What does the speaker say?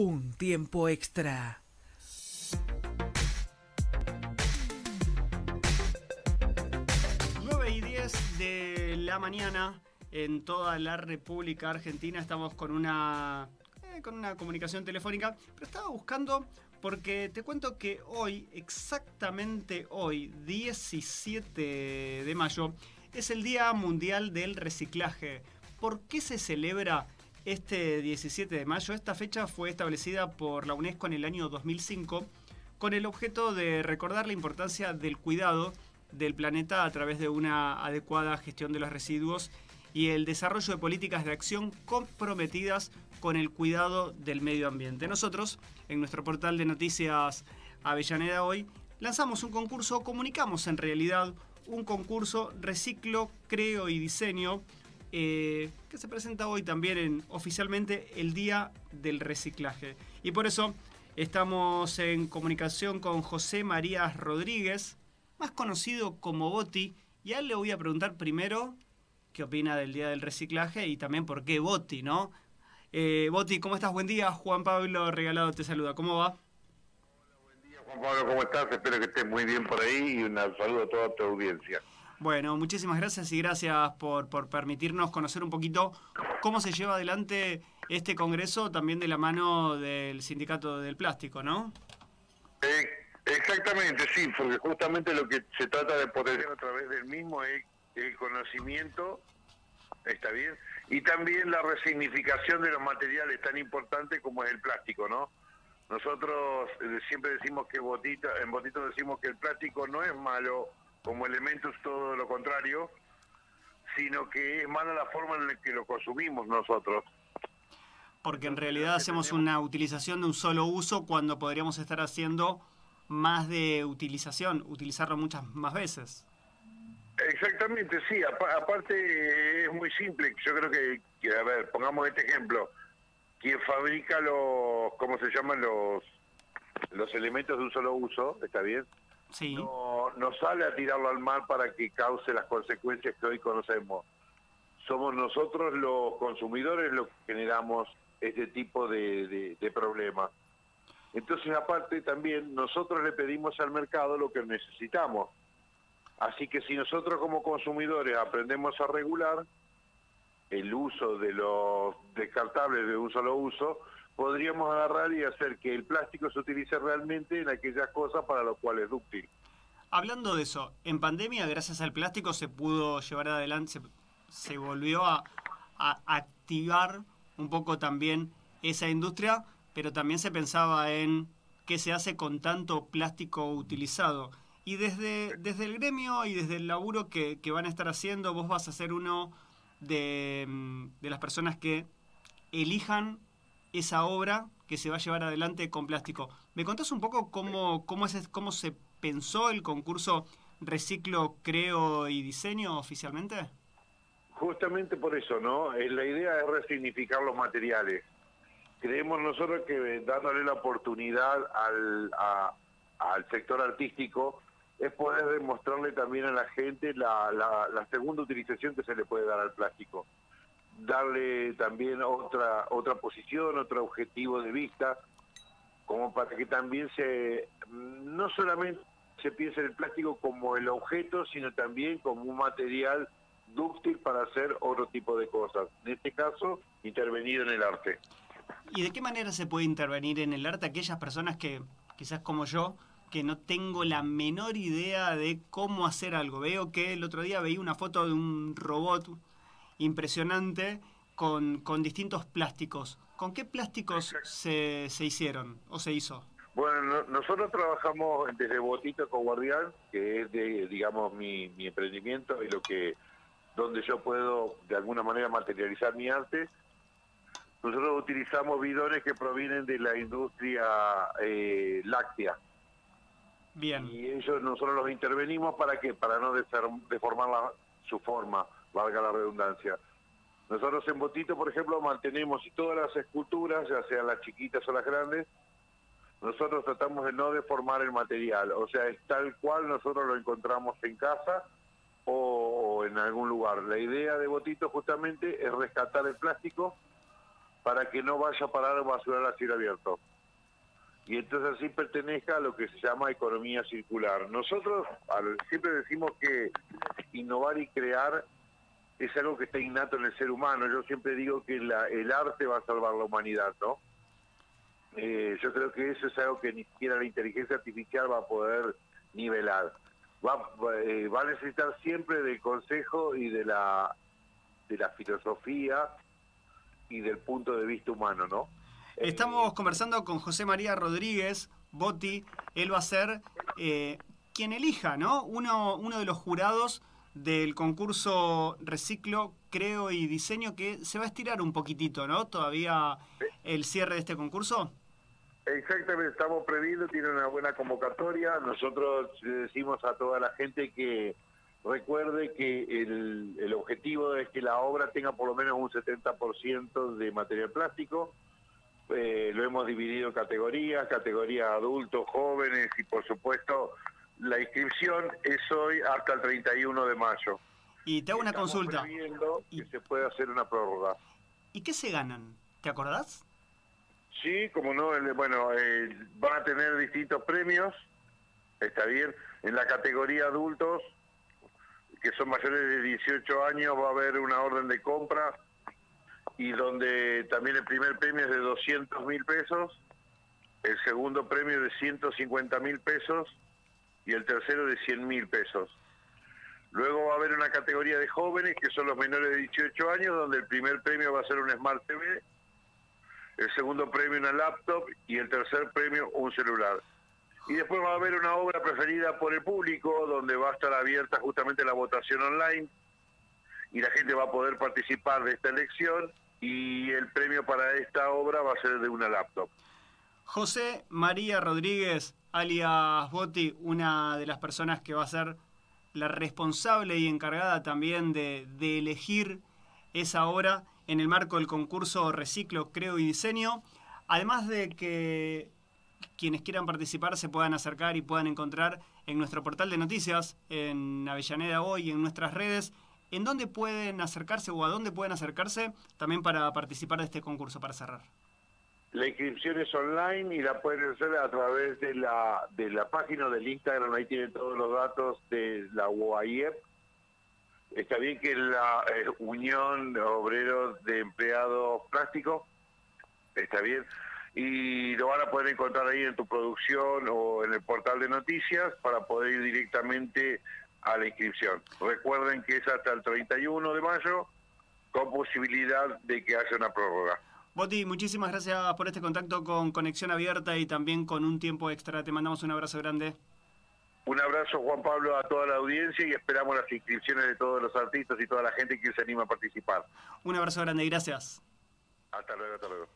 Un tiempo extra. y 10 de la mañana en toda la República Argentina estamos con una eh, con una comunicación telefónica, pero estaba buscando porque te cuento que hoy, exactamente hoy, 17 de mayo, es el Día Mundial del Reciclaje. ¿Por qué se celebra este 17 de mayo? Esta fecha fue establecida por la UNESCO en el año 2005 con el objeto de recordar la importancia del cuidado del planeta a través de una adecuada gestión de los residuos y el desarrollo de políticas de acción comprometidas con el cuidado del medio ambiente. Nosotros, en nuestro portal de noticias Avellaneda Hoy, lanzamos un concurso, comunicamos en realidad un concurso Reciclo, Creo y Diseño, eh, que se presenta hoy también en oficialmente el Día del Reciclaje. Y por eso estamos en comunicación con José María Rodríguez, más conocido como Boti, y a él le voy a preguntar primero qué opina del Día del Reciclaje y también por qué Boti, ¿no? Eh, Boti, ¿cómo estás? Buen día. Juan Pablo Regalado te saluda. ¿Cómo va? Juan Pablo, ¿cómo estás? Espero que estés muy bien por ahí y un saludo a toda tu audiencia. Bueno, muchísimas gracias y gracias por, por permitirnos conocer un poquito cómo se lleva adelante este congreso también de la mano del Sindicato del Plástico, ¿no? Eh, exactamente, sí, porque justamente lo que se trata de potenciar a través del mismo es el conocimiento, está bien, y también la resignificación de los materiales tan importantes como es el plástico, ¿no? Nosotros eh, siempre decimos que botita, en Botito decimos que el plástico no es malo como elemento, es todo lo contrario, sino que es mala la forma en la que lo consumimos nosotros. Porque en realidad hacemos una utilización de un solo uso cuando podríamos estar haciendo más de utilización, utilizarlo muchas más veces. Exactamente, sí. aparte es muy simple. Yo creo que, que, a ver, pongamos este ejemplo quien fabrica los, ¿cómo se llaman? Los, los elementos de un solo uso, ¿está bien? No, no sale a tirarlo al mar para que cause las consecuencias que hoy conocemos. Somos nosotros los consumidores los que generamos este tipo de, de problemas. Entonces, aparte, también nosotros le pedimos al mercado lo que necesitamos. Así que si nosotros como consumidores aprendemos a regular, el uso de los descartables de un solo uso, podríamos agarrar y hacer que el plástico se utilice realmente en aquellas cosas para lo cual es útil. Hablando de eso, en pandemia, gracias al plástico, se pudo llevar adelante, se, volvió a, a, activar un poco también esa industria, pero también se pensaba en qué se hace con tanto plástico utilizado. Y desde, desde el gremio y desde el laburo que, que van a estar haciendo, vos vas a ser uno Mm, de, las personas que elijan esa obra que se va a llevar adelante con plástico. ¿Me contás un poco cómo, cómo, es, cómo se pensó el concurso Reciclo, Creo y Diseño oficialmente? Justamente por eso, ¿no? La idea es resignificar los materiales. Creemos nosotros que dándole la oportunidad al, al sector artístico es poder demostrarle también a la gente la, la, segunda utilización que se le puede dar al plástico. Darle también otra, otra posición, otro objetivo de vista, como para que también se, no solamente se piense en el plástico como el objeto, sino también como un material dúctil para hacer otro tipo de cosas. En este caso, intervenir en el arte. ¿Y de qué manera se puede intervenir en el arte aquellas personas que, quizás como yo, que no tengo la menor idea de cómo hacer algo. Veo que el otro día veía una foto de un robot impresionante con, con distintos plásticos. ¿Con qué plásticos se, se hicieron o se hizo? Bueno, nosotros trabajamos desde Botito con Guardián, que es de, digamos, mi, mi emprendimiento y lo que donde yo puedo de alguna manera materializar mi arte. Nosotros utilizamos bidones que provienen de la industria eh, láctea. Y ellos nosotros los intervenimos para que para no deformar su forma, valga la redundancia. Nosotros en Botito, por ejemplo, mantenemos y todas las esculturas, ya sean las chiquitas o las grandes, nosotros tratamos de no deformar el material, o sea, es tal cual nosotros lo encontramos en casa o, en algún lugar. La idea de Botito justamente es rescatar el plástico para que no vaya a parar basural a cielo abierto. Y entonces así pertenezca a lo que se llama economía circular. Nosotros siempre decimos que innovar y crear es algo que está innato en el ser humano. Yo siempre digo que el arte va a salvar la humanidad, ¿no? Eh, yo creo que eso es algo que ni siquiera la inteligencia artificial va a poder nivelar. Va, eh, va a necesitar siempre del consejo y de la de la filosofía y del punto de vista humano, ¿no? Estamos conversando con José María Rodríguez Botti. Él va a ser eh, quien elija, ¿no? Uno, uno de los jurados del concurso Reciclo, Creo y Diseño que se va a estirar un poquitito, ¿no? Todavía el cierre de este concurso. Exactamente, estamos previendo, tiene una buena convocatoria. Nosotros decimos a toda la gente que recuerde que el, el objetivo es que la obra tenga por lo menos un 70% de material plástico. Eh, lo hemos dividido en categorías, categorías adultos, jóvenes y por supuesto la inscripción es hoy hasta el 31 de mayo. Y te hago una consulta. Y se puede hacer una prórroga. ¿Y qué se ganan? ¿Te acordás? Sí, como no, bueno, eh, van a tener distintos premios, está bien. En la categoría adultos, que son mayores de 18 años, va a haber una orden de compra y donde también el primer premio es de 200 mil pesos, el segundo premio de 150 mil pesos y el tercero de 100 mil pesos. Luego va a haber una categoría de jóvenes, que son los menores de 18 años, donde el primer premio va a ser un Smart TV, el segundo premio una laptop y el tercer premio un celular. Y después va a haber una obra preferida por el público, donde va a estar abierta justamente la votación online y la gente va a poder participar de esta elección y el premio para esta obra va a ser de una laptop. José María Rodríguez, alias Boti, una de las personas que va a ser la responsable y encargada también de, elegir esa obra en el marco del concurso Reciclo, Creo y Diseño. Además de que quienes quieran participar se puedan acercar y puedan encontrar en nuestro portal de noticias, en Avellaneda Hoy, en nuestras redes, en dónde pueden acercarse o a dónde pueden acercarse también para participar de este concurso, para cerrar. La inscripción es online y la pueden hacer a través de la, de la página del Instagram, ahí tienen todos los datos de la UAIEP. Está bien que la eh, Unión Obreros de Empleados Plásticos, está bien, y lo van a poder encontrar ahí en tu producción o en el portal de noticias para poder ir directamente a la inscripción. Recuerden que es hasta el 31 de mayo con posibilidad de que haya una prórroga. Boti, muchísimas gracias por este contacto con Conexión Abierta y también con un tiempo extra. Te mandamos un abrazo grande. Un abrazo, Juan Pablo, a toda la audiencia y esperamos las inscripciones de todos los artistas y toda la gente que se anima a participar. Un abrazo grande y gracias. Hasta luego, hasta luego.